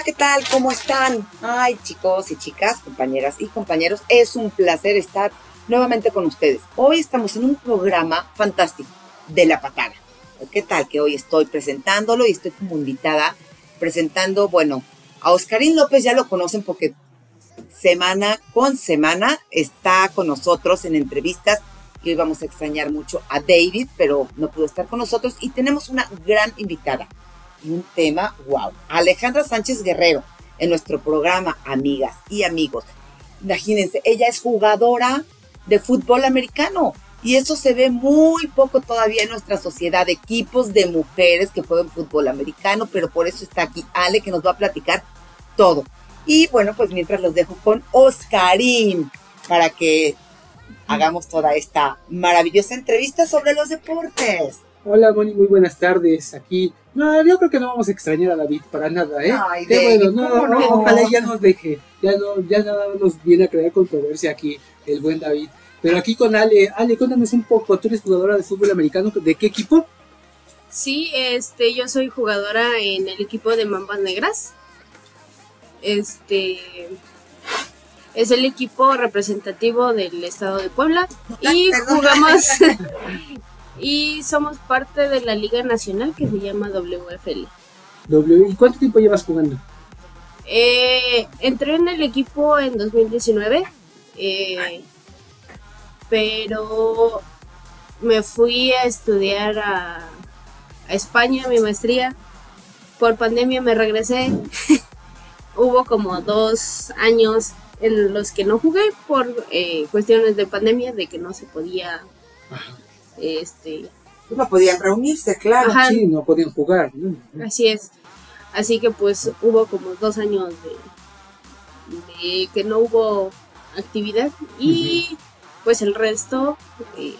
Hola, ¿qué tal? ¿Cómo están? Ay, chicos y chicas, compañeras y compañeros, es un placer estar nuevamente con ustedes. Hoy estamos en un programa fantástico de la patada. ¿Qué tal que hoy estoy presentándolo y estoy como invitada presentando, bueno, a Oscarín López ya lo conocen porque semana con semana está con nosotros en entrevistas y hoy vamos a extrañar mucho a David, pero no pudo estar con nosotros y tenemos una gran invitada un tema, wow, Alejandra Sánchez Guerrero en nuestro programa Amigas y Amigos. Imagínense, ella es jugadora de fútbol americano y eso se ve muy poco todavía en nuestra sociedad, equipos de mujeres que juegan fútbol americano, pero por eso está aquí Ale que nos va a platicar todo. Y bueno, pues mientras los dejo con Oscarín para que hagamos toda esta maravillosa entrevista sobre los deportes. Hola Moni, muy buenas tardes. Aquí, no, yo creo que no vamos a extrañar a David para nada, ¿eh? Ay, David, no, no? ojalá ya nos deje. Ya no, ya nada nos viene a crear controversia aquí el buen David. Pero aquí con Ale, Ale, cuéntanos un poco, tú eres jugadora de fútbol americano, ¿de qué equipo? Sí, este, yo soy jugadora en el equipo de Mambas Negras. Este es el equipo representativo del estado de Puebla y jugamos y somos parte de la liga nacional que se llama WFL. ¿Y cuánto tiempo llevas jugando? Eh, entré en el equipo en 2019, eh, pero me fui a estudiar a, a España, mi maestría. Por pandemia me regresé. Hubo como dos años en los que no jugué por eh, cuestiones de pandemia, de que no se podía, este... No podían reunirse, claro. Ajá. Sí, no podían jugar. ¿no? Así es. Así que pues hubo como dos años de, de que no hubo actividad y pues el resto eh,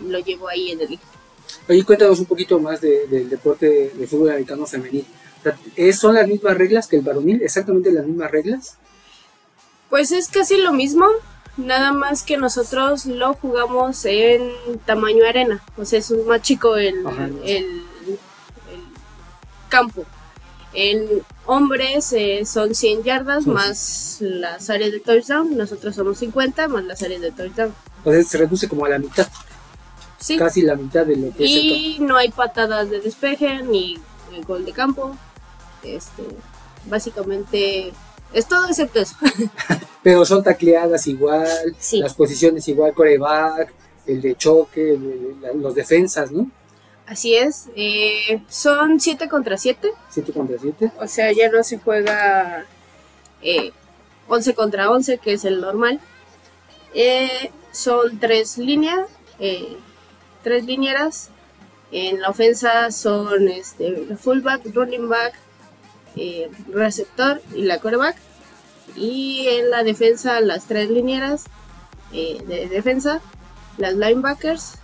lo llevo ahí en el Oye, cuéntanos un poquito más de- del deporte de, fútbol americano femenil. O sea, ¿es- ¿Son las mismas reglas que el varonil? ¿Exactamente las mismas reglas? Pues es casi lo mismo, nada más que nosotros lo jugamos en tamaño arena, o sea, es más chico el, Ajá. el, el campo. En hombres eh, son 100 yardas más las áreas de touchdown, nosotros somos 50 más las áreas de touchdown. O sea, se reduce como a la mitad, Sí, casi la mitad de lo que es y no hay patadas de despeje ni gol de campo. Este, básicamente es todo excepto eso. Pero son tacleadas igual, Sí. las posiciones igual, coreback, el de choque, el los defensas, ¿no? Así es, eh, son 7 contra 7. 7 contra 7. O sea, ya no se juega eh, 11 contra 11, que es el normal. Eh, son tres líneas, eh, tres linieras. En la ofensa son este, fullback, running back, eh, receptor y la quarterback. Y en la defensa las tres linieras eh, de defensa, las linebackers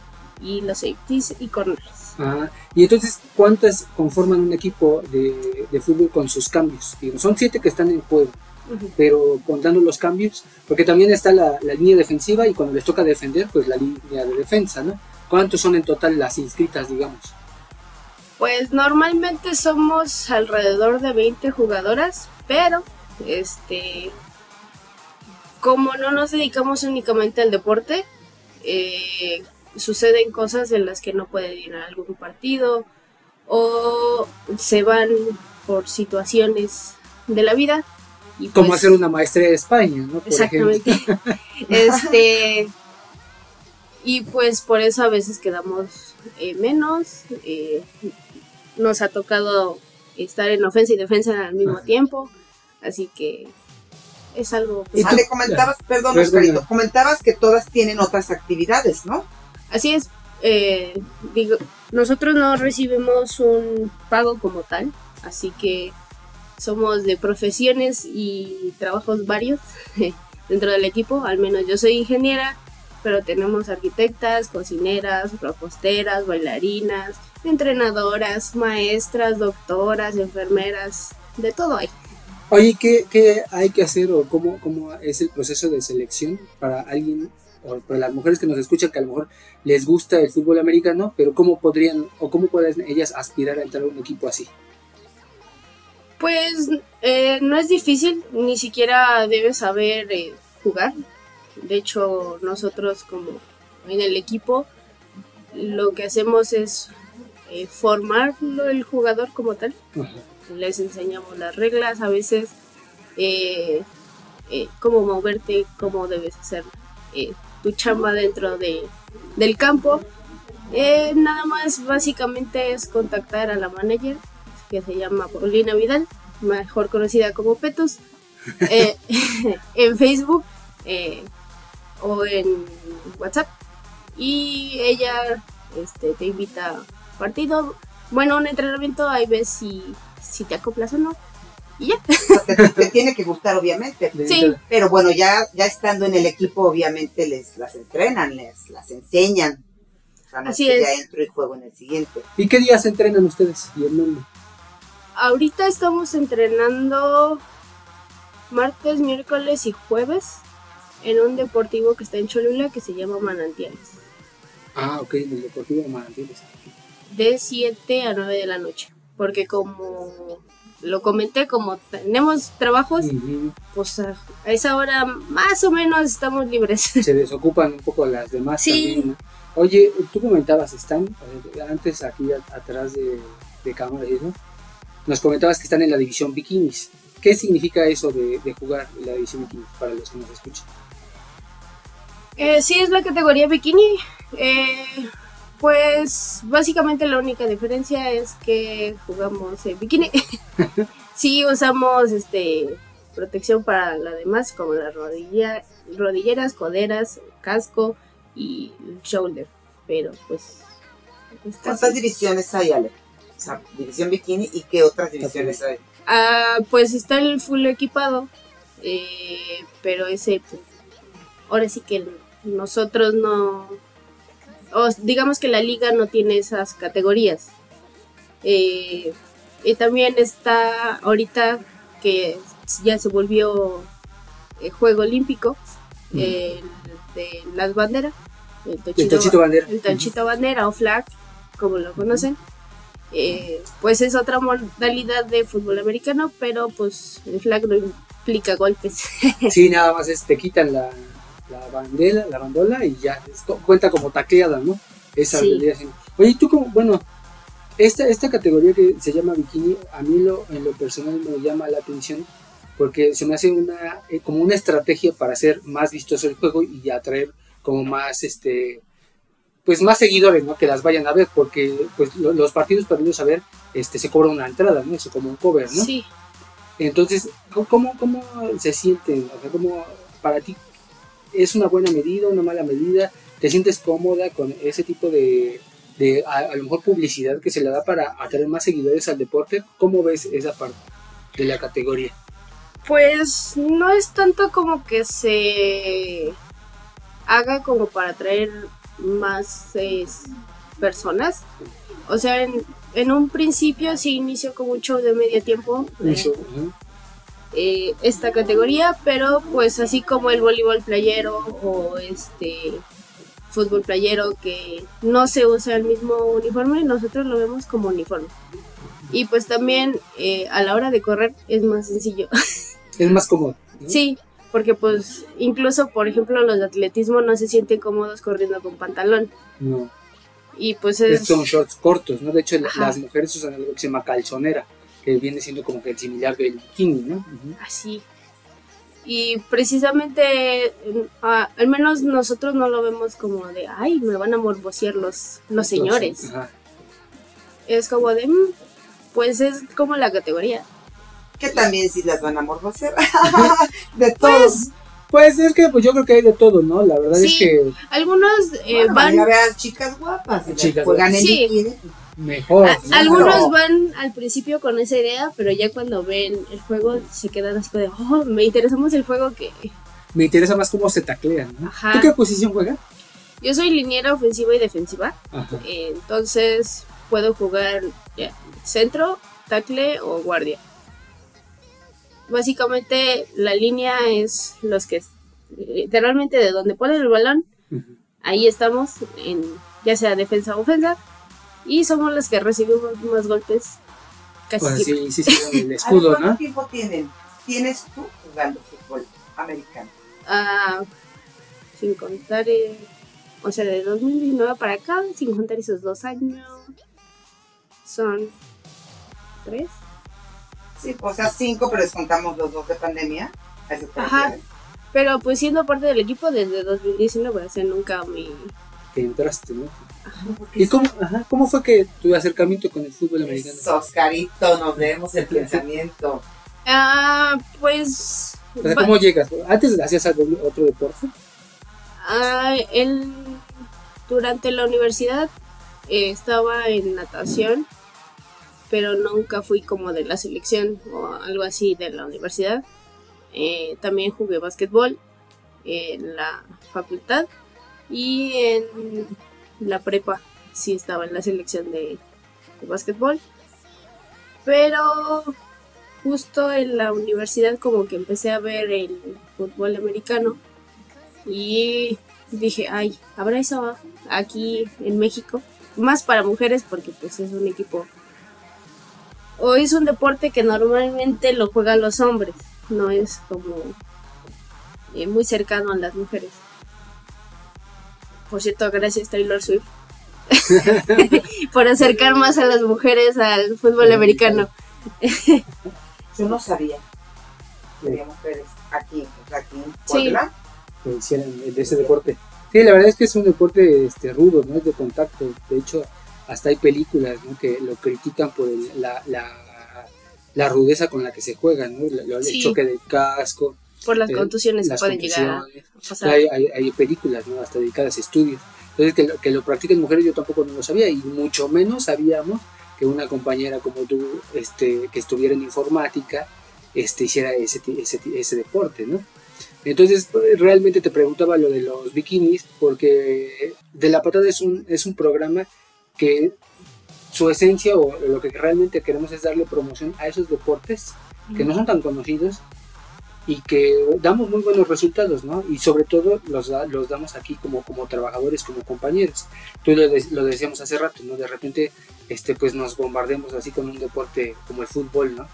y los safeties y corners. Ajá. Y entonces, ¿cuántas conforman un equipo de, de fútbol con sus cambios? Digo, son 7 que están en juego, pero contando los cambios, porque también está la, la línea defensiva y cuando les toca defender, pues la línea de defensa, ¿no? ¿Cuántos son en total las inscritas, digamos? Pues normalmente somos alrededor de 20 jugadoras, pero este como no nos dedicamos únicamente al deporte, eh, suceden cosas en las que no pueden ir a algún partido o se van por situaciones de la vida. Y Como pues- hacer una maestría de España, ¿no? Por Exactamente. este. Y pues por eso a veces quedamos eh, menos. eh, nos ha tocado estar en ofensa y defensa al mismo Ajá. tiempo. Así que es algo. ¿Y tú? Ale, comentabas, perdón, Perdona. Oscarito, comentabas que todas tienen otras actividades, ¿no? Así es. eh, digo, nosotros no recibimos un pago como tal. Así que somos de profesiones y trabajos varios dentro del equipo. Al menos yo soy ingeniera, pero tenemos arquitectas, cocineras, reposteras, bailarinas, entrenadoras, maestras, doctoras, enfermeras, de todo hay. Oye, ¿qué, qué hay que hacer o cómo, cómo es el proceso de selección para alguien o para las mujeres que nos escuchan que a lo mejor les gusta el fútbol americano, pero cómo podrían o cómo pueden ellas aspirar a entrar a un equipo así? Pues eh, no es difícil, ni siquiera debes saber eh, jugar. De hecho, nosotros como en el equipo lo que hacemos es eh, formarlo el jugador como tal. Les enseñamos las reglas, a veces eh, eh, cómo moverte, cómo debes hacer eh, tu chamba dentro de, del campo. Nada más básicamente es contactar a la manager que se llama Paulina Vidal, mejor conocida como Petus, eh, en Facebook o en WhatsApp. Y ella este, te invita a partido. Bueno, un entrenamiento, ahí ves si, si te acoplas o no. Y ya. Te, te tiene que gustar, obviamente. Sí. Pero bueno, ya, ya estando en el equipo, obviamente les las entrenan, les las enseñan. O sea, no Así es que ya entro y juego en el siguiente. ¿Y qué días entrenan ustedes y el nombre? Ahorita estamos entrenando martes, miércoles y jueves en un deportivo que está en Cholula que se llama Manantiales. Ah, ok, en el Deportivo Manantiales. De 7 a 9 de la noche. Porque como lo comenté, como tenemos trabajos, pues a, esa hora más o menos estamos libres. Se desocupan un poco las demás Sí. también. ¿no? Oye, tú comentabas, están eh, antes aquí a- atrás de, de cámara y eso, nos comentabas que están en la división bikinis. ¿Qué significa eso de, de jugar en la división bikinis para los que nos escuchan? Eh, sí, es la categoría bikini. Eh, pues básicamente la única diferencia es que jugamos en bikini. sí usamos este protección para la demás, como las rodilla, rodilleras, coderas, casco y shoulder. Pero pues... es ¿Cuántas divisiones hay, Ale? O sea, división bikini y qué otras divisiones hay. Ah, pues está el full equipado, eh, pero ese, pues, ahora sí que nosotros no, o digamos que la liga no tiene esas categorías. Eh, y también está ahorita que ya se volvió eh, juego olímpico, Ujú. el de las banderas, el tochito, Tochito Bandera. el Tanchito Bandera o flag, como lo conocen. Eh, pues es otra modalidad de fútbol americano, pero pues el flag no implica golpes. Sí, nada más es, te quitan la, la bandera, la bandola y ya, cuenta como tacleada, ¿no? Esa Sí. Oye, tú como, bueno, esta, esta categoría que se llama bikini, a mí lo, en lo personal me llama la atención porque se me hace una, eh, como una estrategia para hacer más vistoso el juego y atraer como más, este, pues más seguidores, ¿no? Que las vayan a ver, porque pues lo- los partidos para irlos a ver, este, se cobra una entrada, ¿no? Eso como un cover, ¿no? Sí, Entonces, ¿cómo, cómo se sienten? O sea, ¿cómo para ti es una buena medida, una mala medida? ¿Te sientes cómoda con ese tipo de, de a, a lo mejor publicidad que se le da para atraer más seguidores al deporte? ¿Cómo ves esa parte de la categoría? pues no es tanto como que se haga como para atraer más personas. O sea, en, en un principio sí inició como un show de medio tiempo. eh. Eh, esta categoría, pero pues así como el voleibol playero o este fútbol playero que no se usa el mismo uniforme, nosotros lo vemos como uniforme. Y pues también eh, a la hora de correr es más sencillo. Es más cómodo. ¿no? sí, porque pues incluso por ejemplo los de atletismo no se sienten cómodos corriendo con pantalón. No, Y pues es- son shorts cortos, ¿no? De hecho, Ajá. las mujeres usan algo que se llama calzonera, que viene siendo como que el similar del bikini, ¿no? Así. Y precisamente, a- al menos nosotros no lo vemos como de, ay, me van a morbosear los, los señores. Ajá. Es como de, "Mm, pues es como la categoría. Que también sí las van a morbosear. de todos. Pues Pues es que pues yo creo que hay de todo, ¿no? La verdad es Sí. que algunos eh, Bueno, van, a ver a chicas guapas. Chicas juegan en Sí. Bikini. mejor. algunos van al principio con esa idea, pero ya cuando ven el juego se quedan así de, oh, me interesa más el juego que... Me interesa más cómo se taclean, ¿no? Ajá. ¿Tú qué posición juegas? Yo soy liniera ofensiva y defensiva, Ajá. entonces puedo jugar centro, tackle o guardia. Básicamente la línea es los que literalmente de donde ponen el balón, ahí estamos, en ya sea defensa o ofensa, y somos los que recibimos más golpes casi siempre. sí, sí, sí, el escudo, ¿Cuánto ¿no? tiempo tienen? ¿Tienes tú jugando fútbol americano? Ah, sin contar, eh, o sea, de 2019 para acá, sin contar esos dos años, son tres. Sí, o sea, cinco, pero descontamos los dos de pandemia. ¿A eso te Ajá. Pero pues siendo parte del equipo desde 2019, o sea, nunca me... Que entraste, ¿no? ¿Y cómo, ajá, cómo fue que tu acercamiento con el fútbol americano? Eso, Oscarito, nos leemos el pensamiento. Ah, pues... O sea, va- ¿cómo llegas? ¿Antes hacías algo, otro deporte? Ah, el- durante la universidad eh, estaba en natación, pero nunca fui como de la selección o algo así de la universidad. Eh, también jugué básquetbol en la facultad y en la prepa sí estaba en la selección de, de básquetbol. Pero justo en la universidad como que empecé a ver el fútbol americano y dije, ay, ¿habrá eso aquí en México? Más para mujeres porque pues es un equipo o es un deporte que normalmente lo juegan los hombres, no es como eh, muy cercano a las mujeres. Por cierto, gracias Taylor Swift por acercar más a las mujeres al fútbol americano. Yo no sabía que había mujeres aquí, aquí en Sí. Puebla. que hicieran de ese deporte. Sí, la verdad es que es un deporte este, rudo, ¿no? Es de contacto. De hecho, hasta hay películas ¿no? que lo critican por el- la, la, la rudeza con la que se juega, ¿no? El Sí. choque del casco, Por las eh, contusiones las que pueden llegar a pasar. Hay, hay, hay películas, ¿no? Hasta dedicadas a estudios. Entonces, que lo, que lo practiquen mujeres yo tampoco no lo sabía y mucho menos sabíamos que una compañera como tú, este, que estuviera en informática, este, hiciera ese, ese, ese deporte, ¿no? Entonces, realmente te preguntaba lo de los bikinis, porque De la Patada es un, es un programa que su esencia o lo que realmente queremos es darle promoción a esos deportes que no son tan conocidos y que damos muy buenos resultados, ¿no? Y sobre todo los, los damos aquí como, como trabajadores, como compañeros. Tú lo, de- lo decíamos hace rato, ¿no? De repente, este, pues nos bombardemos así con un deporte como el fútbol, ¿no?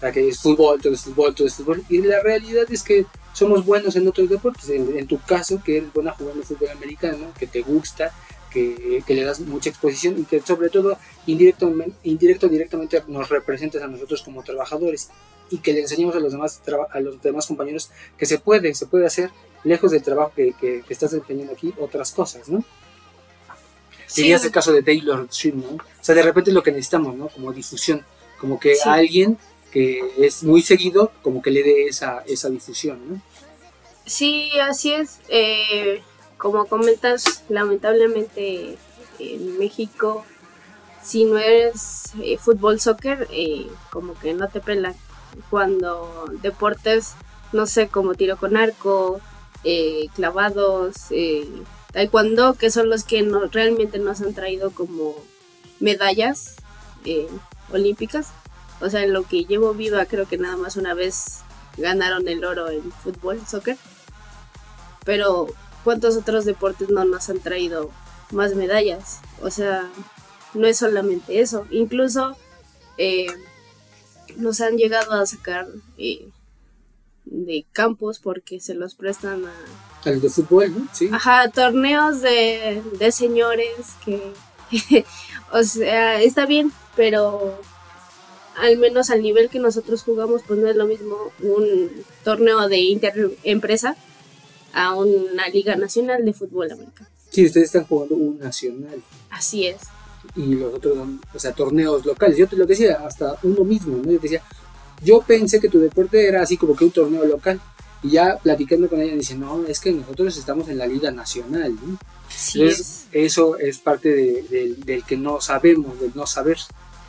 Sea, que es fútbol, todo es fútbol, todo es fútbol. Y la realidad es que somos buenos en otros deportes. En, en tu caso, que eres buena jugando fútbol americano, que te gusta, que, que le das mucha exposición y que sobre todo indirectamente, indirecto directamente nos representas a nosotros como trabajadores y que le enseñemos a los demás a los demás compañeros que se puede, se puede hacer lejos del trabajo que, que- que estás desempeñando aquí otras cosas, ¿no? Sí. Sería el caso de Taylor Swift, ¿no? O sea, de repente es lo que necesitamos, ¿no? Como difusión, como que Sí. alguien que es muy seguido, como que le dé esa, esa difusión, ¿no? Sí, así es. Eh, como comentas, lamentablemente en México, si no eres eh, fútbol, soccer, eh, como que no te pelan. Cuando deportes, no sé, como tiro con arco, eh, clavados, eh, taekwondo, que son los que no, realmente nos han traído como medallas eh, olímpicas. O sea, en lo que llevo viva, creo que nada más una vez ganaron el oro en fútbol, soccer pero ¿cuántos otros deportes no nos han traído más medallas? O sea, no es solamente eso, incluso eh, nos han llegado a sacar eh, de campos porque se los prestan a, A los de fútbol, ¿no? Sí. ajá, torneos de, de señores que, o sea, está bien, pero al menos al nivel que nosotros jugamos, pues no es lo mismo un torneo de interempresa a una liga nacional de fútbol americano. Sí, ustedes están jugando un nacional Así es. Y los otros son, o sea, torneos locales. Yo te lo decía, hasta uno mismo, ¿no? Yo te decía, yo pensé que tu deporte era así como que un torneo local. Y ya platicando con ella, dice, no, es que nosotros estamos en la Liga Nacional, ¿no? Sí Entonces, es. eso es parte de- de- del que no sabemos, del no saber,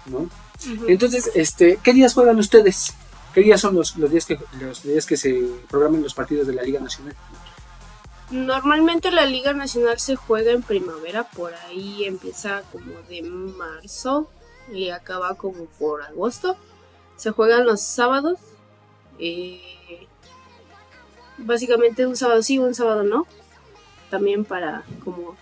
¿no? Entonces, este, ¿qué días juegan ustedes? ¿Qué días son los, los días que los días que se programan los partidos de la Liga Nacional? Normalmente la Liga Nacional se juega en primavera, por ahí empieza como de marzo y acaba como por agosto. Se juegan los sábados. eh, básicamente un sábado sí, un sábado no. También para como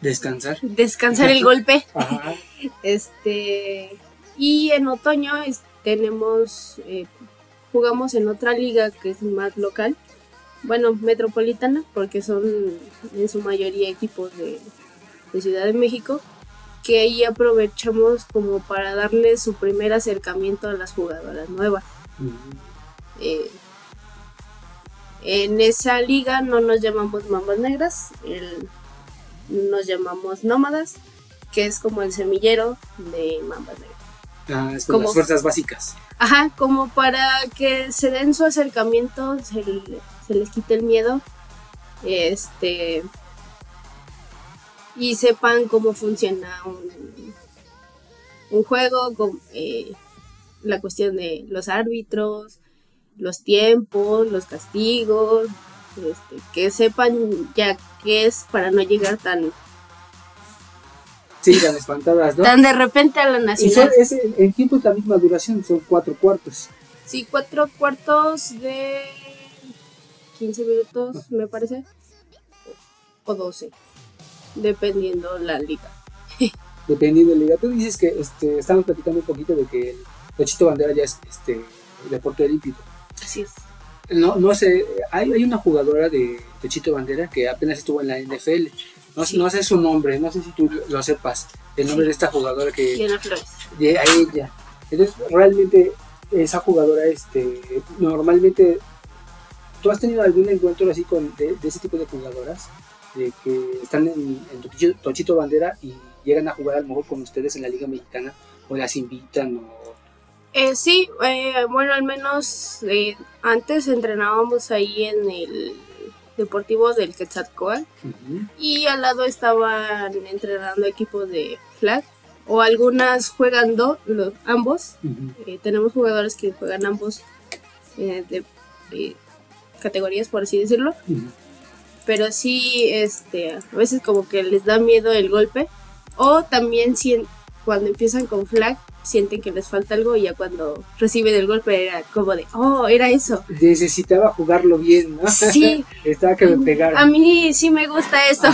Descansar. descansar el golpe. Ajá. Este Y en otoño es- tenemos, eh, jugamos en otra liga que es más local, bueno, metropolitana, porque son en su mayoría equipos de, de Ciudad de México, que ahí aprovechamos como para darle su primer acercamiento a las jugadoras nuevas. Eh, en esa liga no nos llamamos mambas negras, el- nos llamamos nómadas, que es como el semillero de mambas negras. Ah, es las fuerzas básicas. Ajá, como para que se den su acercamiento, se, se les quite el miedo, este, y sepan cómo funciona un, un juego, con, eh, la cuestión de los árbitros, los tiempos, los castigos, este, que sepan ya qué es para no llegar tan, Sí, tan espantadas, ¿no? tan de repente a la Y son, nacional. en tiempo es la misma duración, son cuatro cuartos. Sí, cuatro cuartos de 15 minutos, me parece. O 12. Dependiendo la liga. Dependiendo de la liga. Tú dices que este, estamos platicando un poquito de que el Bandera ya es este, deporte olímpico. Así es. No, no sé, hay, hay una jugadora de Tochito Bandera que apenas estuvo en la NFL. No, Sí. no sé su nombre, no sé si tú lo sepas. El nombre de esta jugadora que Diana Flores. de a ella. Entonces, realmente, esa jugadora, este, normalmente, ¿tú has tenido algún encuentro así con de, de ese tipo de jugadoras? De que están en, en Tochito, Tochito Bandera y llegan a jugar a lo mejor con ustedes en la Liga Mexicana o las invitan o... Eh, sí, eh, bueno, al menos eh, antes entrenábamos ahí en el Deportivo del Quetzalcóatl Ujú. y al lado estaban entrenando equipos de flag o algunas jugando los, ambos. Eh, tenemos jugadores que juegan ambos eh, de categorías, por así decirlo. Pero sí, este, a veces como que les da miedo el golpe. O también sien- cuando empiezan con flag, sienten que les falta algo y ya cuando reciben el golpe era como de, oh, era eso. Necesitaba jugarlo bien, ¿no? Sí, Estaba que me pegara. a mí sí me gusta esto.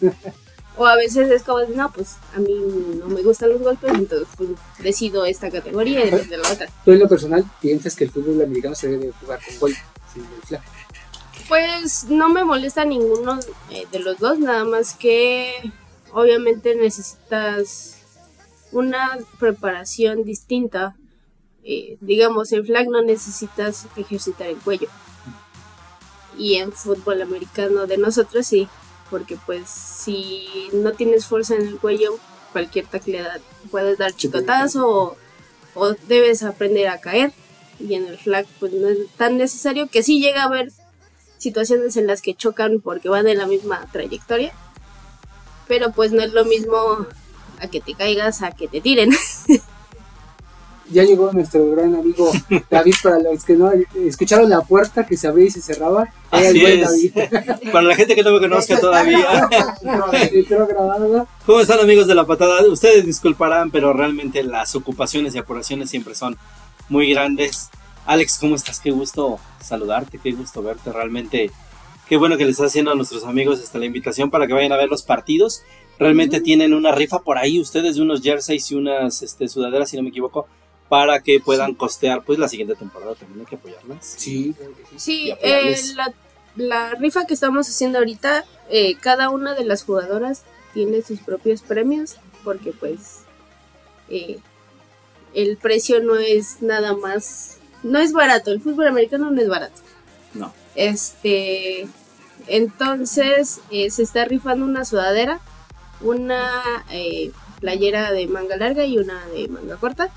o a veces es como, no, pues a mí no me gustan los golpes, entonces pues, decido esta categoría vez de la otra. Tú en lo personal piensas que el fútbol americano se debe jugar con gol, sin el flag. Pues no me molesta ninguno eh, de los dos, nada más que obviamente necesitas una preparación distinta. Eh, digamos, en flag no necesitas ejercitar el cuello. Y en fútbol americano de nosotros sí, porque pues si no tienes fuerza en el cuello, cualquier tacleada puedes dar chicotazo o, o debes aprender a caer. Y en el flag pues no es tan necesario que sí llega a haber situaciones en las que chocan porque van en la misma trayectoria. Pero pues no es lo mismo a que te caigas a que te tiren. Ya llegó nuestro gran amigo David, para los que no escucharon la puerta que se abría y se cerraba. Era el Así buen es. David. Para la gente que no me conozca todavía. ¿Cómo están amigos de la patada? Ustedes disculparán, pero realmente las ocupaciones y apuraciones siempre son muy grandes. Alex, ¿cómo estás? Qué gusto saludarte, qué gusto verte. Realmente, qué bueno que les está haciendo a nuestros amigos esta la invitación para que vayan a ver los partidos. Realmente tienen una rifa por ahí ustedes de unos jerseys y unas este, sudaderas, si no me equivoco, para que puedan costear pues la siguiente temporada. También hay que apoyarlas. Sí, sí. Eh, la, la rifa que estamos haciendo ahorita, eh, cada una de las jugadoras tiene sus propios premios, porque pues eh, el precio no es nada más, no es barato, el fútbol americano no es barato. No. Este, entonces eh, se está rifando una sudadera, una eh, playera de manga larga y una de manga corta.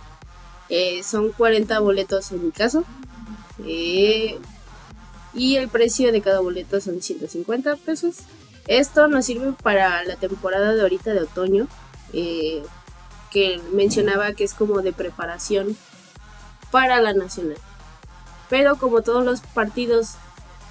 Eh, son 40 boletos en mi caso. Y el precio de cada boleto son 150 pesos. Esto nos sirve para la temporada de ahorita de otoño, eh, que mencionaba que es como de preparación para la nacional. Pero como todos los partidos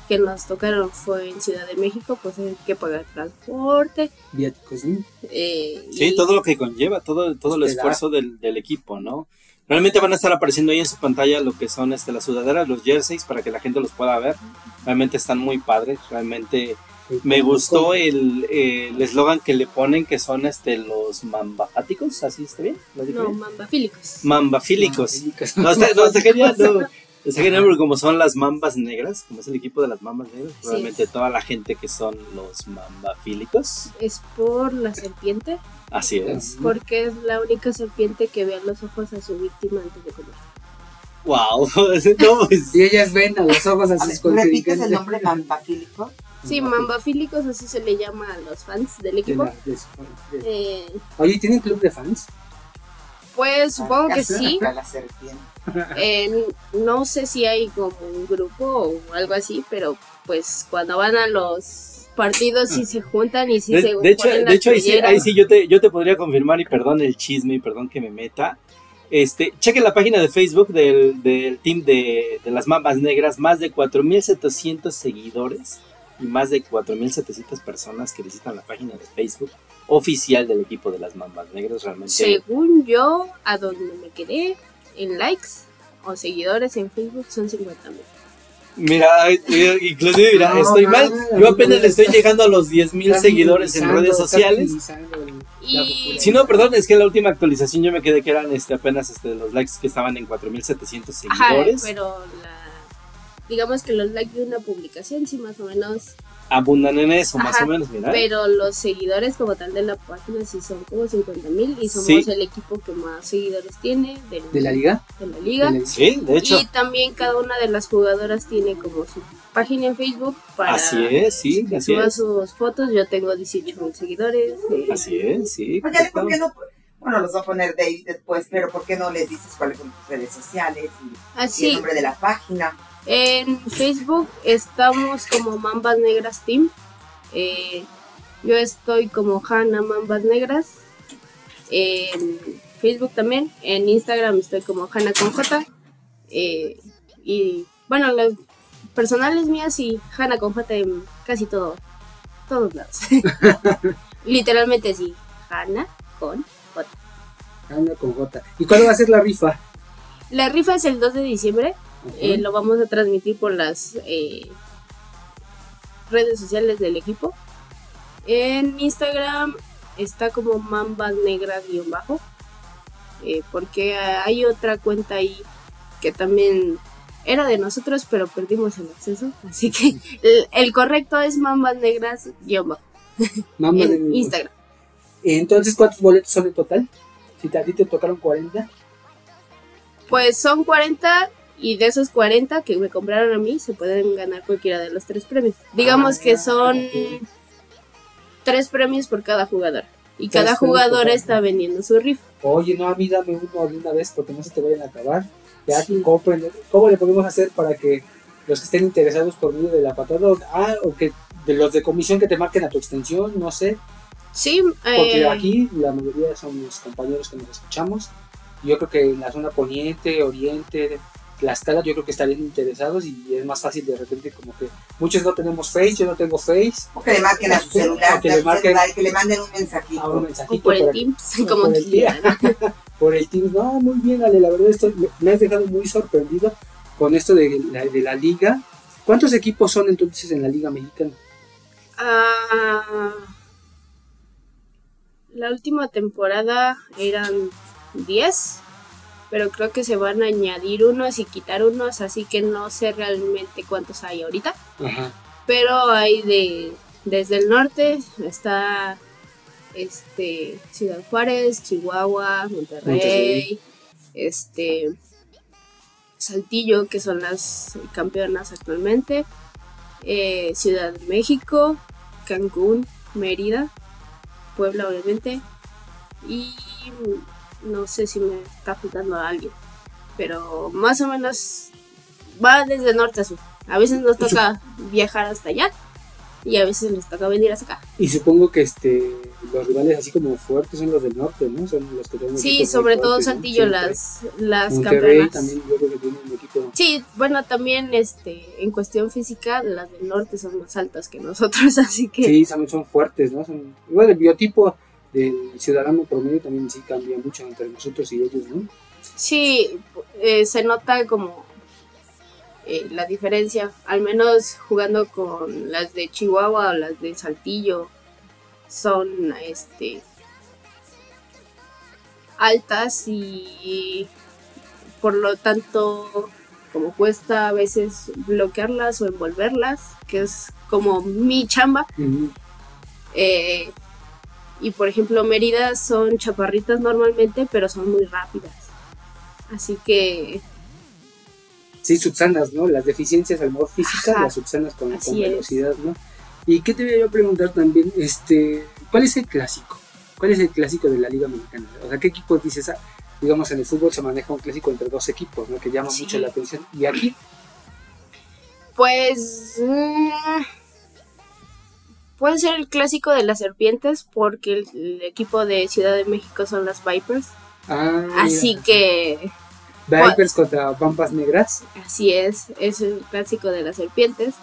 que nos tocaron fue en Ciudad de México, pues hay que pagar transporte. Viáticos, ¿no? eh, Sí, todo lo que conlleva, todo, todo el esfuerzo del, del equipo, ¿no? Realmente van a estar apareciendo ahí en su pantalla lo que son este, las sudaderas, los jerseys, para que la gente los pueda ver. Realmente están muy padres, realmente Me gustó el el eslogan que le ponen que son este los mambafáticos, ¿así está bien? ¿Lo dije No, bien? mambafílicos. Mambafílicos. No, No, está, no, está genial, no. Está genial porque como son las mambas negras, como es el equipo de las mambas negras, Sí. realmente toda la gente que son los mambafílicos, Es por la serpiente, así es. porque es la única serpiente que ve a los ojos a su víctima antes de comer. Wow, no, pues, Y ellas ven a los ojos A sus ¿Repites el nombre mambafílico? Sí, mambafílicos así se le llama a los fans del De equipo. la- de su- de- Eh, Oye, ¿tienen club de fans? pues supongo que sí. Eh, no sé si hay como un grupo o algo así, pero pues cuando van a los partidos sí se juntan y sí de, se de hecho, de hecho ahí, sí, ahí sí yo te, yo te podría confirmar y perdón el chisme y perdón que me meta. Este, cheque la página de Facebook del, del team de, de las Mambas Negras, más de 4.700 seguidores y más de 4.700 personas que visitan la página de Facebook oficial del equipo de las Mambas Negras. Realmente Según yo, a donde me quedé en likes o seguidores en Facebook son 50 mil. Mira, inclusive, mira, No, estoy mal. nada, Yo apenas no, le estoy llegando a los 10.000 Estás seguidores en redes sociales. Y-. Si no, perdón, es que la última actualización yo me quedé que eran este, apenas este, los likes que estaban en 4.700 Ajá, seguidores. pero la, digamos que los likes de una publicación sí más o menos, Abundan en eso, más o menos, mira. pero los seguidores como tal de la página sí son como 50 mil y somos Sí. el equipo que más seguidores tiene del- ¿De la liga? de la liga. De la- Sí, de hecho. Y también cada una de las jugadoras tiene como su página en Facebook para Así es, sí, que así suba es. sus fotos. Yo tengo 18 mil seguidores. eh, Así es, sí. Oye, correcto. ¿por qué no? Bueno, los va a poner David después, pero ¿por qué no les dices cuáles son tus redes sociales y, y el Así, nombre de la página? En Facebook estamos como Mambas Negras Team. Eh, yo estoy como Hanna Mambas Negras. En Facebook también. En Instagram estoy como Hanna con J. Eh, y bueno, las personales mías y Hanna con J en casi todo, todos lados. Literalmente sí, Hanna con J. Anda con J. ¿Y cuándo va a ser la rifa? La rifa es el 2 de diciembre. Eh, lo vamos a transmitir por las eh, redes sociales del equipo. En Instagram está como Mambas Negras guion bajo. eh, porque hay otra cuenta ahí que también era de nosotros, pero perdimos el acceso. Así que el, el correcto es Mambas Negras guion bajo Mamá en Instagram. Entonces, ¿cuántos boletos son en total? Si a ti te tocaron 40. Pues son 40 y de esos 40 que me compraron a mí se pueden ganar cualquiera de los tres premios. Digamos Ah, que son tres premios por cada jugador. Y cada jugador está vendiendo su rifa. Oye, no, a mí dame uno de una vez porque no se te vayan a acabar. Ya Sí. compren. ¿Cómo le podemos hacer para que los que estén interesados por medio de la patada, ah, o que de los de comisión que te marquen a tu extensión, no sé, Sí, porque eh, aquí la mayoría son los compañeros que nos escuchamos. Yo creo que en la zona poniente, oriente, Tlaxcala, yo creo que estarían interesados y es más fácil de repente como que muchos no tenemos Face, yo no tengo Face, O que le marquen a su celular, que le marquen- celular, que le manden un mensajito. a un o mensajito por el Teams, como por el por el Teams. No, muy bien, Ale, la verdad estoy, me- me has dejado muy sorprendido con esto de la, de la liga. ¿Cuántos equipos son entonces en la liga mexicana? Ah, la última temporada eran 10, pero creo que se van a añadir unos y quitar unos, así que no sé realmente cuántos hay ahorita. Ajá. pero hay de desde el norte está este Ciudad Juárez, Chihuahua, Monterrey, Monterrey. este Saltillo que son las campeonas actualmente, eh, Ciudad de México, Cancún, Mérida, Puebla obviamente y no sé si me está faltando a alguien, pero más o menos va desde norte a sur. A veces nos toca viajar hasta allá y a veces nos toca venir hasta acá. Y supongo que este los rivales así como fuertes son los del norte, ¿no? Son los que tienen Sí, sobre todo fuertes, ¿no? Saltillo, Siempre. las, las Monterrey también yo creo que tiene un equipo. Sí, bueno, también este, en cuestión física, las del norte son más altas que nosotros, así que Sí, también son fuertes, ¿no? Son, igual el biotipo del ciudadano promedio también sí cambia mucho entre nosotros y ellos, ¿no? sí, eh, se nota como eh, la diferencia, al menos jugando con las de Chihuahua o las de Saltillo, son este altas y por lo tanto como cuesta a veces bloquearlas o envolverlas, que es como mi chamba. Eh, y por ejemplo, Mérida son chaparritas normalmente, pero son muy rápidas. Así que... Sí, subsanas, ¿no? Las deficiencias al modo física, las subsanas con, con velocidad, ¿no? Y qué te voy a preguntar también, este, ¿cuál es el clásico? ¿Cuál es el clásico de la Liga Mexicana? O sea, ¿qué equipo dices? Ah, digamos, en el fútbol se maneja un clásico entre dos equipos, ¿no? Que llama mucho la atención. ¿Y aquí? Pues... Mm, puede ser el clásico de las serpientes porque el, equipo de Ciudad de México son las Vipers. Ah, así que... Vipers contra Pampas Negras. Así es, es el clásico de las serpientes.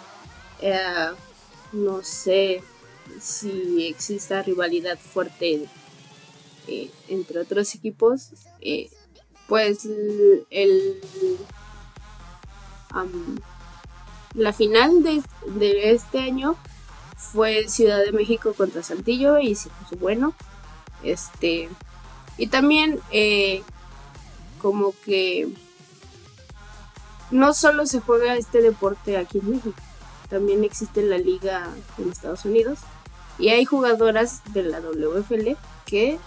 Eh, no sé si exista rivalidad fuerte eh, entre otros equipos. Eh, pues el... la final de, de este año fue Ciudad de México contra Saltillo y se puso bueno. Este, y también eh, como que no solo se juega este deporte aquí en México, también existe la liga en Estados Unidos y hay jugadoras de la WFL que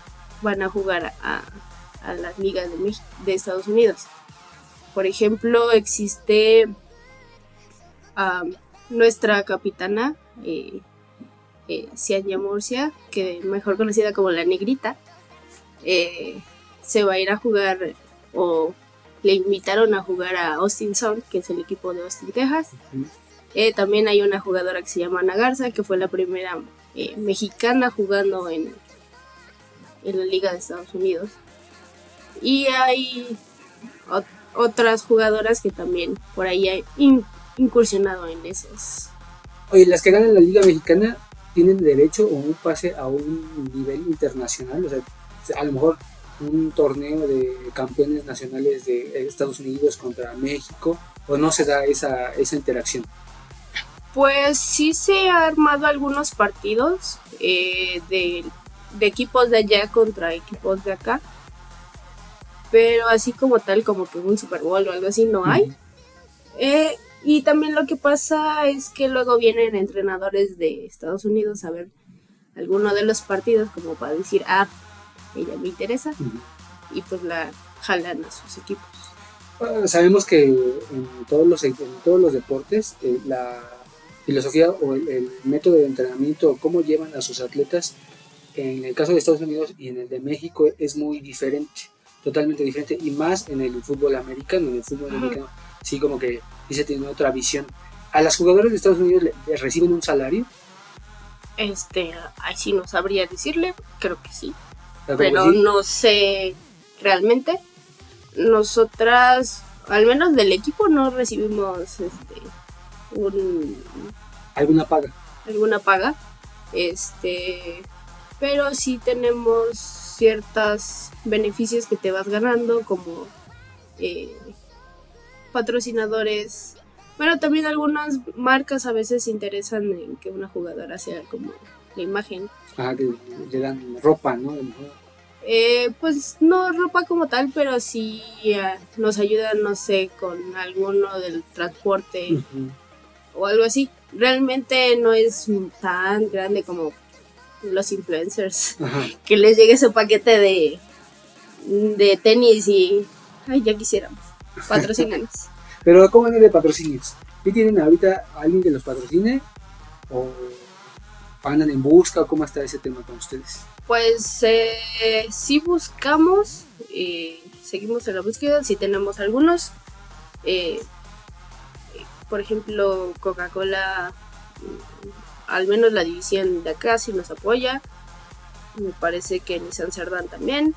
van a jugar a, a la liga de, de Estados Unidos. Por ejemplo, existe nuestra capitana eh, eh, Cianya Murcia, que mejor conocida como la Negrita, eh, se va a ir a jugar o le invitaron a jugar a Austin Sun, que es el equipo de Austin, Texas. Eh, también hay una jugadora que se llama Ana Garza, que fue la primera eh, mexicana jugando en, en la Liga de Estados Unidos. Y hay otras jugadoras que también por ahí han incursionado en esos Oye, las que ganan la Liga Mexicana tienen derecho o un pase a un nivel internacional, o sea, a lo mejor un torneo de campeones nacionales de Estados Unidos contra México, o no se da esa, esa interacción. Pues sí se ha armado algunos partidos eh, de, equipos de allá contra equipos de acá, pero así como tal, como que un Super Bowl o algo así no hay. eh, y también lo que pasa es que luego vienen entrenadores de Estados Unidos a ver alguno de los partidos como para decir, ah, ella me interesa, y pues la jalan a sus equipos. sabemos que en todos los, en todos los deportes eh, la filosofía o el, método de entrenamiento, cómo llevan a sus atletas, en el caso de Estados Unidos y en el de México es muy diferente, totalmente diferente, y más en el fútbol americano, en el fútbol americano, sí como que y se tiene otra visión. ¿A las jugadoras de Estados Unidos le, reciben un salario? Este, ahí sí no sabría decirle, creo que sí. Pero, no sé realmente. Nosotras, al menos del equipo, no recibimos este un alguna paga. Alguna paga. Este, pero sí tenemos ciertos beneficios que te vas ganando como eh, patrocinadores. Bueno, también algunas marcas a veces se interesan en que una jugadora sea como la imagen. Ah, que le dan ropa, ¿no? Eh, pues no ropa como tal, pero sí eh, nos ayudan, no sé, con alguno del transporte o algo así. Realmente no es tan grande como los influencers, que les llegue su paquete de, de tenis y, ay, ya quisiéramos. Patrocínanos. Pero ¿cómo van de patrocinios? ¿Qué tienen ahorita alguien que los patrocine? ¿O andan en busca? ¿Cómo está ese tema con ustedes? Pues eh, sí buscamos, eh, seguimos en la búsqueda, si tenemos algunos. Eh, por ejemplo, Coca-Cola, mm, al menos la división de acá sí nos apoya. Me parece que Nissan Cerdán también.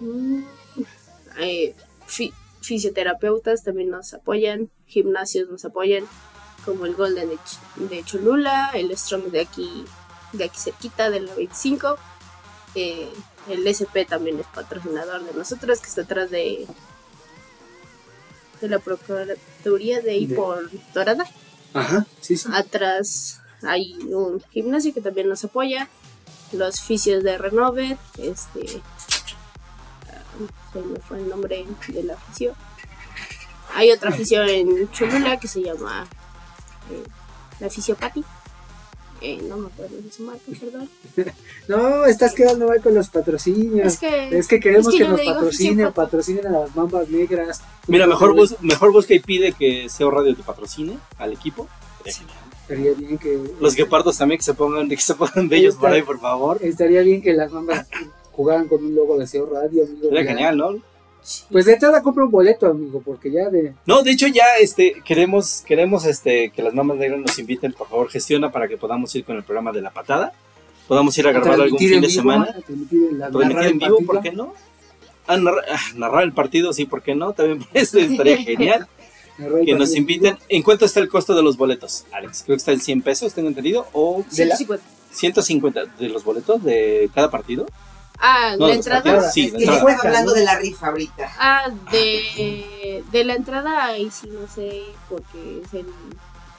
Eh, Mm, eh, fisioterapeutas también nos apoyan, gimnasios nos apoyan, como el Golden de, Cholula, el Strom de aquí, de aquí cerquita, del 25. eh, el SP también es patrocinador de nosotros, que está atrás de, de la Procuraduría de por Dorada. Ajá, sí, sí. Atrás hay un gimnasio que también nos apoya. Los fisios de Renove. Este. Se me fue el nombre de la fisio. Hay otra fisio en Cholula que se llama eh, la fisiopati. Eh, no me acuerdo de su marca, perdón. No, estás quedando mal con los patrocinios. Es que, Es que queremos es que que, nos patrocinen, patrocinen a las mambas negras. Mira, mejor, bus- mejor busca y pide que SEO Radio te patrocine al equipo. Estaría bien que. Los guepardos también que se pongan, que se pongan bellos por ahí, por favor. Estaría bien que las mambas jugaran con un logo de SEO Radio, amigo. Ya. genial, ¿no? Pues de entrada compra un boleto, amigo, porque ya de. No, de hecho ya este queremos queremos este que las mamás negras nos inviten, por favor, gestiona para que podamos ir con el programa de la patada. Podamos ir a grabar algún fin en de vivo, semana. transmitir en la- Transmitir en el vivo, partido. ¿por qué no? Ah, narrar, ah, narrar el partido, sí, ¿por qué no? También pues, estaría genial que nos inviten. ¿En cuánto está el costo de los boletos, Alex? Creo que está en 100 pesos, tengo entendido, o de la- 150. 150 de los boletos de cada partido. Ah, No, la entrada. sí, Es que estaba hablando de la rifa ahorita. Ah, de, de la entrada, ahí sí no sé, porque es en,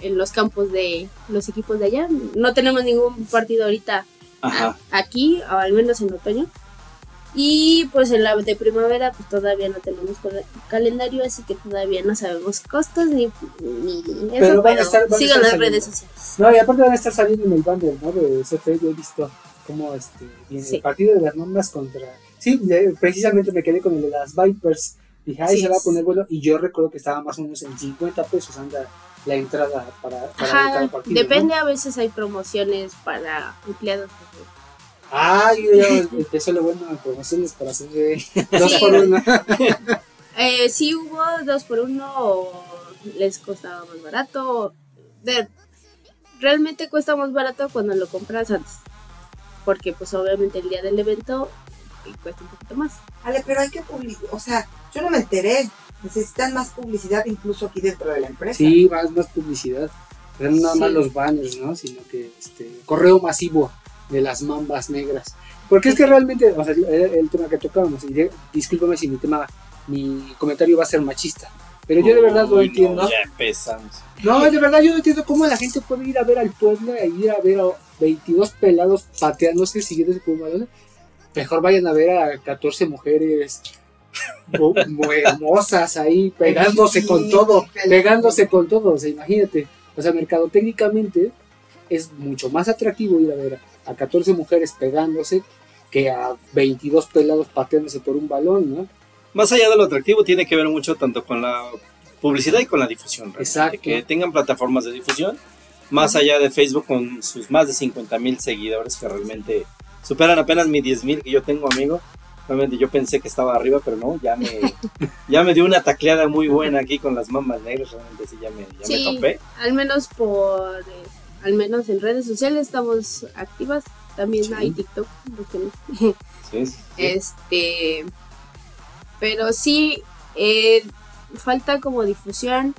en los campos de los equipos de allá. No tenemos ningún partido ahorita Ajá. aquí, o al menos en otoño. Y pues en la de primavera, pues todavía no tenemos cal- calendario, así que todavía no sabemos costos ni, ni eso. Pero van a estar- van a sigan estar las saliendo. redes sociales. No, y aparte van a estar saliendo en el bundle, ¿no? De CFE, yo he visto cómo este, viene Sí. el partido de las mambas contra... Sí, precisamente me quedé con el de las Vipers. Dije, ahí Sí. se va a poner bueno. Y yo recuerdo que estaba más o menos en 50 pesos anda la entrada para, para Ajá, cada partido. ¿no? depende, a veces hay promociones para empleados. Ah, yo ya empezó lo bueno en promociones para hacer dos Sí. por uno. Eh, sí hubo dos por uno o les costaba más barato. De, realmente cuesta más barato cuando lo compras antes. Porque pues obviamente el día del evento eh, cuesta un poquito más. Ale, pero hay que publicar, o sea, yo no me enteré. Necesitan más publicidad incluso aquí dentro de la empresa. Sí, más, más publicidad. Pero no nada más los banners, ¿no? Sino que este correo masivo de las mambas negras. Porque es que realmente, o sea, el, el tema que tocábamos, y de- discúlpame si mi tema, mi comentario va a ser machista. Pero yo de verdad lo entiendo. No, ya empezamos. No, de verdad yo no entiendo cómo la gente puede ir a ver al pueblo e ir a ver a 22 pelados pateándose, siguiéndose por un balón. Mejor vayan a ver a 14 mujeres mu- muy hermosas ahí, pegándose con todo, pegándose con todo, o sea, imagínate. O sea, mercadotécnicamente es mucho más atractivo ir a ver a 14 mujeres pegándose que a 22 pelados pateándose por un balón, ¿no? Más allá de lo atractivo, tiene que ver mucho tanto con la publicidad y con la difusión. realmente. Exacto. Que tengan plataformas de difusión, más allá de Facebook con sus más de 50 mil seguidores que realmente superan apenas mi 10 mil que yo tengo, amigo. Realmente yo pensé que estaba arriba, pero no, ya me, ya me dio una tacleada muy buena aquí con las mamas negras, realmente sí, ya me, ya Sí. me topé. Al menos por, eh, al menos en redes sociales estamos activas. También Sí. hay TikTok. sí, sí. Este, pero sí, eh, falta como difusión.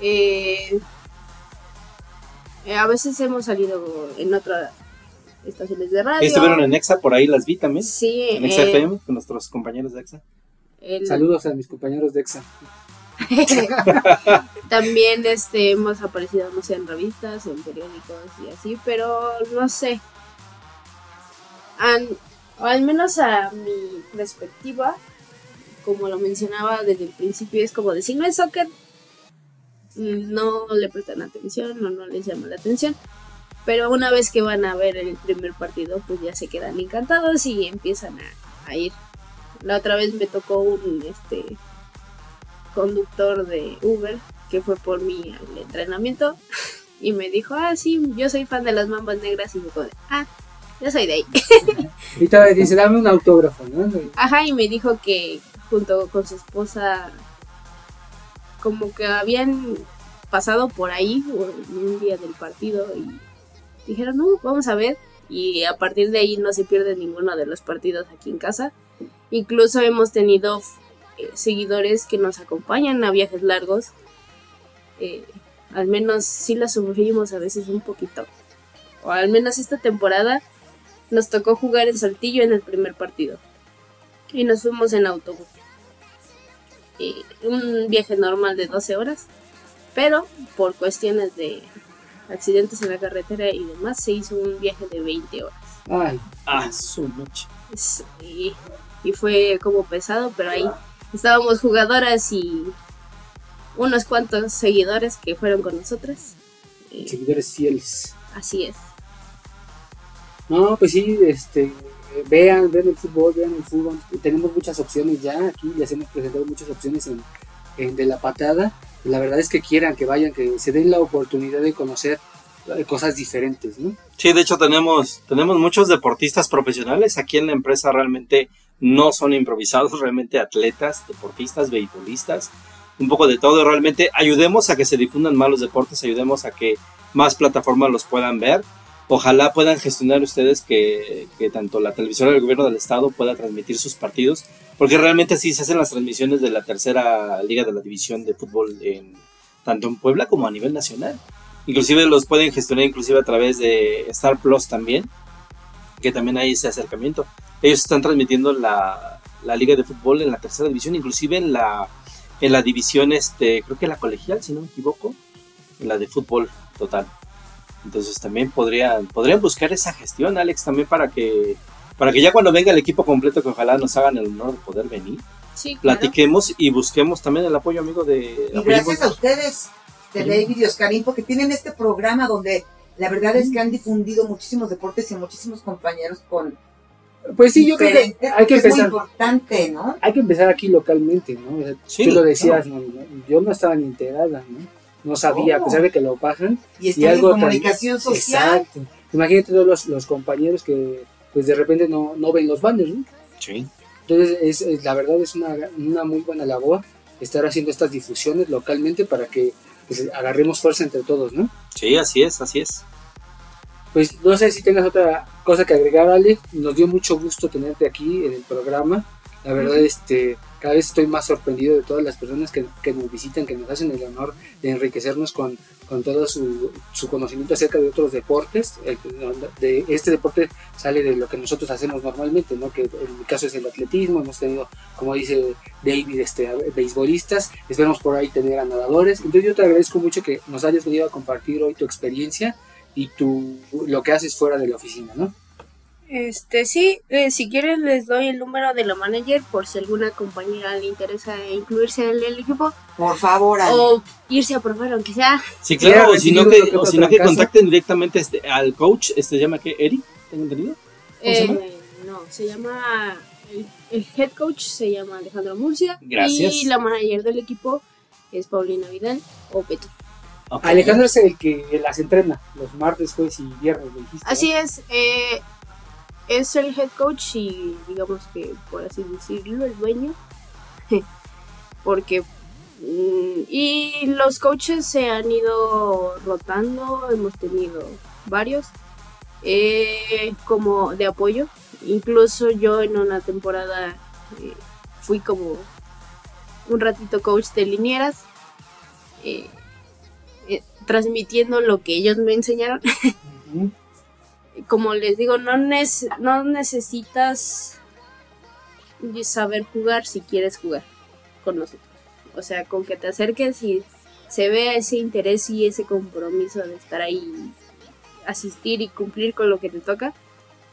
Eh, eh, a veces hemos salido en otras estaciones de radio. Estuvieron en EXA, por ahí las vi también. Sí, En eh, EXA FM, con nuestros compañeros de EXA. el- Saludos a mis compañeros de EXA. También este, hemos aparecido, no sé, en revistas, en periódicos y así, pero no sé. An- o al menos a mi perspectiva, como lo mencionaba desde el principio, es como de si no es soccer, mm, no le prestan atención o no les llama la atención. Pero una vez que van a ver el primer partido, pues ya se quedan encantados y empiezan a, a ir. La otra vez me tocó un este conductor de Uber que fue por mí al entrenamiento y me dijo, ah, sí, yo soy fan de las mambas negras y me dijo, ah, yo soy de ahí. Y todavía dice, dame un autógrafo, ¿no? Ajá, y me dijo que junto con su esposa como que habían pasado por ahí un día del partido y dijeron, no, vamos a ver. Y a partir de ahí no se pierde ninguno de los partidos aquí en casa. Incluso hemos tenido eh, seguidores que nos acompañan a viajes largos. Eh, al menos sí la sufrimos a veces un poquito. O al menos esta temporada nos tocó jugar en Saltillo en el primer partido. Y nos fuimos en autobús. Un viaje normal de 12 horas. Pero por cuestiones de accidentes en la carretera y demás, se hizo un viaje de 20 horas. Ay, Ah, su noche. Y, fue como pesado, pero ahí estábamos jugadoras y unos cuantos seguidores que fueron con nosotras. Seguidores fieles. así es. No, pues sí, este, vean, vean el fútbol, vean el fútbol. Tenemos muchas opciones ya, aquí les hemos presentado muchas opciones en, en de la patada. La verdad es que quieran que vayan, que se den la oportunidad de conocer eh, cosas diferentes, ¿no? Sí, de hecho tenemos, tenemos muchos deportistas profesionales. Aquí en la empresa realmente no son improvisados, realmente atletas, deportistas, beisbolistas, un poco de todo. Realmente ayudemos a que se difundan más los deportes, ayudemos a que más plataformas los puedan ver. Ojalá puedan gestionar ustedes que, tanto la televisora del gobierno del estado pueda transmitir sus partidos, porque realmente sí se hacen las transmisiones de la tercera liga de la división de fútbol en, tanto en Puebla como a nivel nacional. Inclusive los pueden gestionar inclusive a través de Star Plus también, que también hay ese acercamiento. Ellos están transmitiendo la, la liga de fútbol en la tercera división, inclusive en la, en la división, este, creo que la colegial, si no me equivoco, en la de fútbol total. Entonces también podrían, podrían buscar esa gestión, Alex, también para que, para que ya cuando venga el equipo completo, que ojalá nos hagan el honor de poder venir, Sí, claro. platiquemos y busquemos también el apoyo amigo de... Y gracias a ustedes, de Sí. David y Oscarín, porque tienen este programa donde la verdad es que han difundido muchísimos deportes y muchísimos compañeros con Pues sí, yo creo que hay que es muy importante, ¿no? Hay que empezar aquí localmente, ¿no? O sea, Sí, tú lo decías, ¿no? yo no estaba ni enterada, ¿no? No sabía, a Oh. pesar de que lo pasan. Y Y en algo tan- comunicación social. Exacto. Imagínate todos los, los compañeros que pues de repente no, no ven los banners, ¿no? Sí. Entonces, es, es- la verdad es una, una muy buena labor estar haciendo estas difusiones localmente para que pues, agarremos fuerza entre todos, ¿no? Sí, así es, así es. Pues no sé si tengas otra cosa que agregar, Ale. Nos dio mucho gusto tenerte aquí en el programa. La verdad, este, cada vez estoy más sorprendido de todas las personas que, que nos visitan, que nos hacen el honor de enriquecernos con, con todo su, su conocimiento acerca de otros deportes. El- de este deporte sale de lo que nosotros hacemos normalmente, ¿no? Que en mi caso es el atletismo. Hemos tenido, como dice David, este, beisbolistas. Esperamos por ahí tener a nadadores. Entonces yo te agradezco mucho que nos hayas venido a compartir hoy tu experiencia y tu, lo que haces fuera de la oficina, ¿no? Este, sí, eh, si quieren les doy el número de la manager por si alguna compañera le interesa incluirse en el equipo Por favor, Ale. o irse a probar aunque sea. Sí, claro, o si no que, otro o si no que contacten directamente este, al coach, este se llama que Eric, ¿tengo entendido? ¿Cómo se Eh, llama? no, se llama el, el head coach se llama Alejandro Murcia Gracias. y la manager del equipo es Paulina Vidal o Beto. Ok. Alejandro es el que las entrena los martes, jueves y viernes, me dijiste. ¿no? Así es, eh, es el head coach y digamos que por así decirlo el dueño, porque mm, y los coaches se han ido rotando, hemos tenido varios eh, como de apoyo, incluso yo en una temporada eh, fui como un ratito coach de linieras. eh, transmitiendo lo que ellos me enseñaron. como les digo, no, nece- no necesitas saber jugar si quieres jugar con nosotros. O sea, con que te acerques y se vea ese interés y ese compromiso de estar ahí, asistir y cumplir con lo que te toca,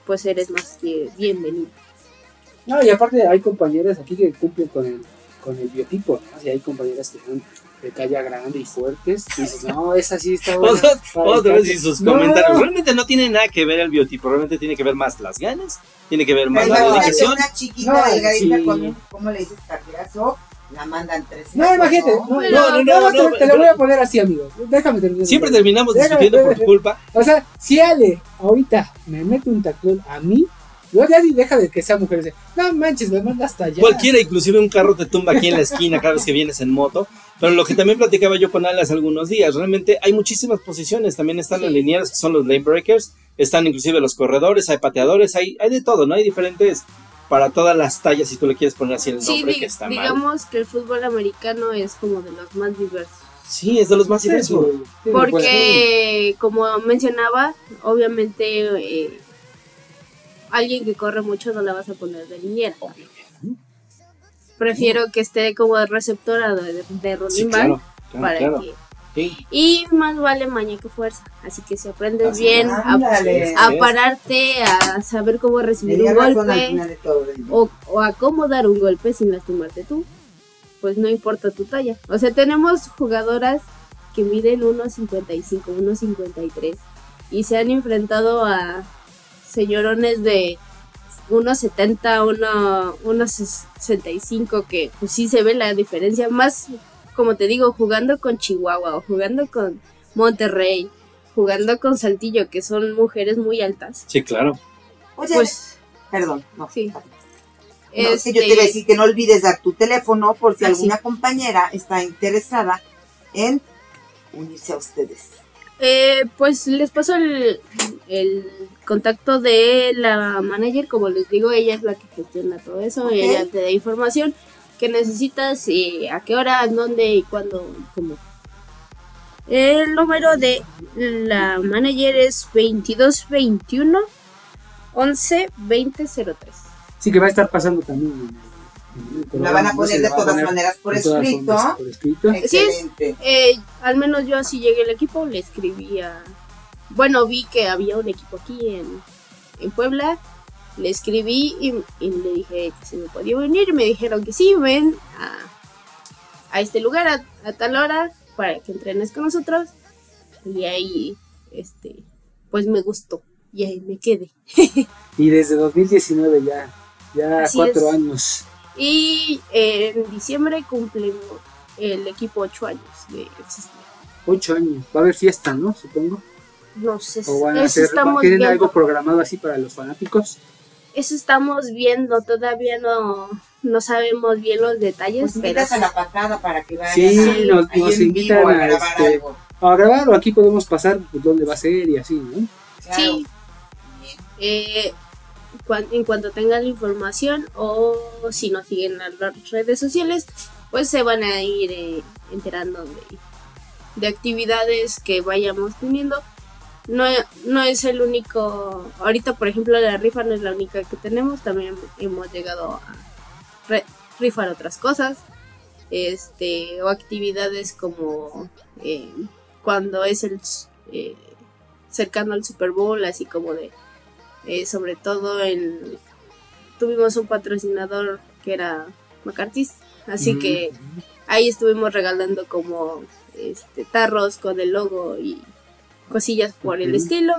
pues eres más que bienvenido. No, y aparte hay compañeras aquí que cumplen con el, con el biotipo, ¿no? Si hay compañeras que son de talla grande y fuertes, y dices, no, esa sí está buena. Otra, vez y sus No, comentarios. Realmente no tiene nada que ver el biotipo, realmente tiene que ver más las ganas, tiene que ver más la imagínate dedicación. una chiquita No, delgadita sí. con un, ¿cómo le dices? Cardiazo, la mandan tres. No, imagínate, no, no, no, no, no, no, te, te lo voy a poner así, amigo. Déjame terminar. Siempre terminamos discutiendo por tu culpa. O sea, si Ale ahorita me mete un taclón a mí, yo ya ni deja de que sea mujer. dice, No manches, me manda hasta allá. Cualquiera, inclusive un carro te tumba aquí en la esquina cada vez que vienes en moto. Pero lo que también platicaba yo con hace algunos días, realmente hay muchísimas posiciones. También están Sí. linieros, que son los lane breakers, están inclusive los corredores, hay pateadores, hay, hay de todo, ¿no? Hay diferentes para todas las tallas, si tú le quieres poner así el Sí, nombre, di- que está mal. digamos que el fútbol americano es como de los más diversos. Sí, es de los más Sí, diversos. sí, sí, Porque, como mencionaba, obviamente eh, alguien que corre mucho no la vas a poner de liniera. Prefiero que esté como receptora de, de running Sí, back claro, claro, para claro. que Sí. y más vale maña que fuerza. Así que si aprendes Así bien a, pararte, a saber cómo recibir un golpe o, o a cómo dar un golpe sin lastimarte tú, pues no importa tu talla. O sea, tenemos jugadoras que miden 1.55, 1.53 y se han enfrentado a señorones de 1.70, 1 1.65 que pues sí se ve la diferencia. Más, como te digo, jugando con Chihuahua o jugando con Monterrey, jugando con Saltillo, que son mujeres muy altas. Sí, claro. Oye, Pues perdón, no. sí. No, es que yo te Este, iba a decir que no olvides dar tu teléfono por si Ah, alguna compañera está interesada en unirse a ustedes. Eh, pues les paso el, el contacto de la manager, como les digo, ella es la que gestiona todo eso, ella te da información que necesitas y a qué hora, dónde y cuándo, y cómo. El número de la manager es 2221 11 2003. Sí, que va a estar pasando también. La van a poner de todas poner maneras por escrito. por escrito. Sí. Eh, al menos yo así llegué al equipo, le escribía. Bueno, vi que había un equipo aquí en, en Puebla. Le escribí y, y le dije que si me podía venir. Y me dijeron que sí, ven a, a este lugar a, a tal hora para que entrenes con nosotros. Y ahí, este, pues me gustó. Y ahí me quedé. Y desde 2019 ya, ya Así cuatro es. años. Y eh, en diciembre cumplimos el equipo ocho años de existir. Ocho años. Va a haber fiesta, ¿no? Supongo. No sé, O van a eso hacer, estamos ¿tienen viendo. algo programado así para los fanáticos? Eso estamos viendo, todavía no, no sabemos bien los detalles, Pues pero invitas a la patada para que vayan Sí, ahí nos- ahí nos en invitan vivo a a grabar este- algo. A grabar o aquí podemos pasar pues, dónde va a ser y así, ¿no? Claro. sí, eh, en cuanto tengan la información o si nos siguen en las redes sociales, pues se van a ir eh, enterando de, de actividades que vayamos teniendo. No, no es el único, ahorita por ejemplo la rifa no es la única que tenemos, también hemos llegado a rifar otras cosas, este, o actividades como eh, cuando es el eh, cercano al Super Bowl, así como de, eh, sobre todo en, tuvimos un patrocinador que era McCarthy's, así Mm, que ahí estuvimos regalando como este, tarros con el logo y cosillas por el estilo.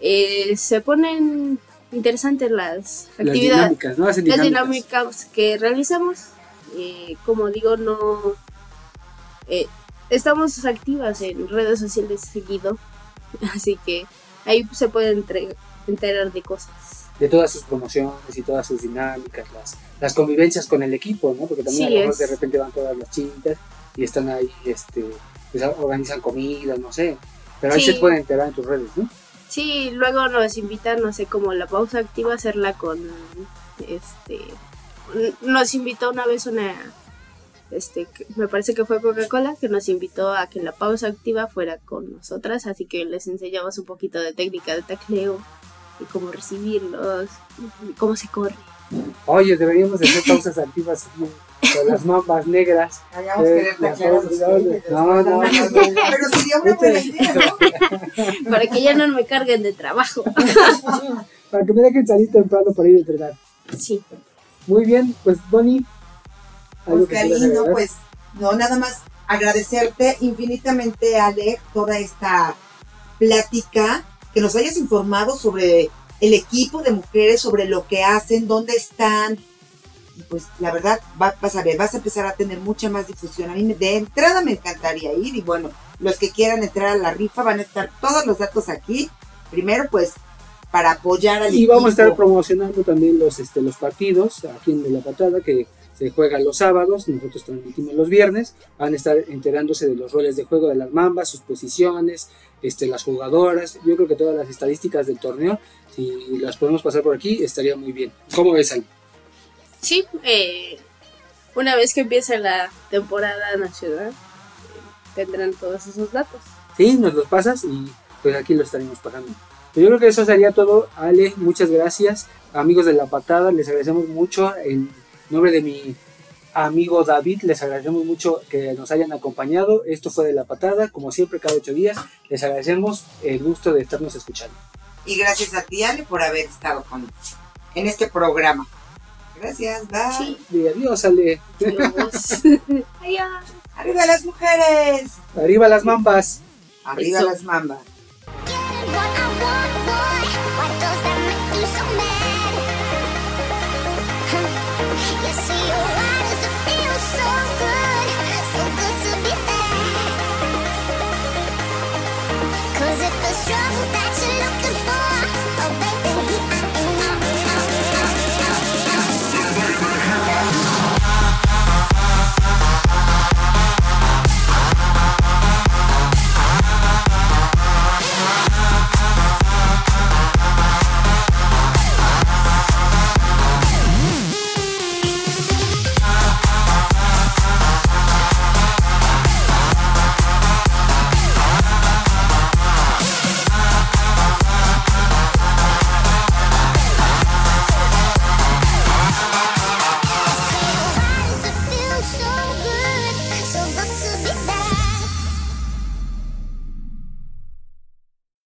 Eh, se ponen interesantes las Las actividades, dinámicas, las dinámicas. dinámicas que realizamos. Eh, como digo, no eh, estamos activas en redes sociales seguido, así que ahí se pueden enterar de cosas. De todas sus promociones y todas sus dinámicas, las, las convivencias con el equipo, ¿no? Porque también Sí, a lo mejor de repente van todas las chicas y están ahí, este, pues organizan comidas, no sé. Pero ahí Sí. se pueden enterar en tus redes, ¿no? Sí, luego nos invitan, no sé, como la pausa activa, hacerla con, este, nos invitó una vez una, este, me parece que fue Coca-Cola, que nos invitó a que la pausa activa fuera con nosotras, así que les enseñamos un poquito de técnica de tacleo y cómo recibirlos, y cómo se corre. Oye, deberíamos de hacer pausas activas con las mambas negras. Eh, las no, no, no, no. Pero sería una buena idea, ¿no? Para que ya no me carguen de trabajo. Para que me dejen salir temprano para ir a entrenar. Sí. Muy bien, pues Bonnie. Pues agregar? pues no, nada más agradecerte infinitamente, Ale, toda esta plática, que nos hayas informado sobre el equipo de mujeres, sobre lo que hacen, dónde están. Y pues la verdad, va- vas a ver, vas a empezar a tener mucha más difusión. A mí de entrada me encantaría ir y bueno, los que quieran entrar a la rifa van a estar todos los datos aquí. Primero, pues, para apoyar al Y vamos a estar equipo. promocionando también los, este, los partidos aquí en De La Patada, que se juegan los sábados, nosotros transmitimos los viernes, van a estar enterándose de los roles de juego de las mambas, sus posiciones, este, las jugadoras, yo creo que todas las estadísticas del torneo, si las podemos pasar por aquí, estaría muy bien. ¿Cómo ves, Al? Sí, eh, una vez que empiece la temporada nacional, tendrán todos esos datos. Sí, nos los pasas y pues aquí lo estaremos pasando. Yo creo que eso sería todo, Ale. Muchas gracias. Amigos de La Patada, les agradecemos mucho. En nombre de mi amigo David, les agradecemos mucho que nos hayan acompañado. Esto fue de La Patada, como siempre, cada ocho días. Les agradecemos el gusto de estarnos escuchando. Y gracias a ti, Ale, por haber estado con en este programa. Gracias, bye. Y adiós, Ale. Adiós. ¡Arriba las mujeres! Arriba las mambas. ¡Arriba Eso. las mambas!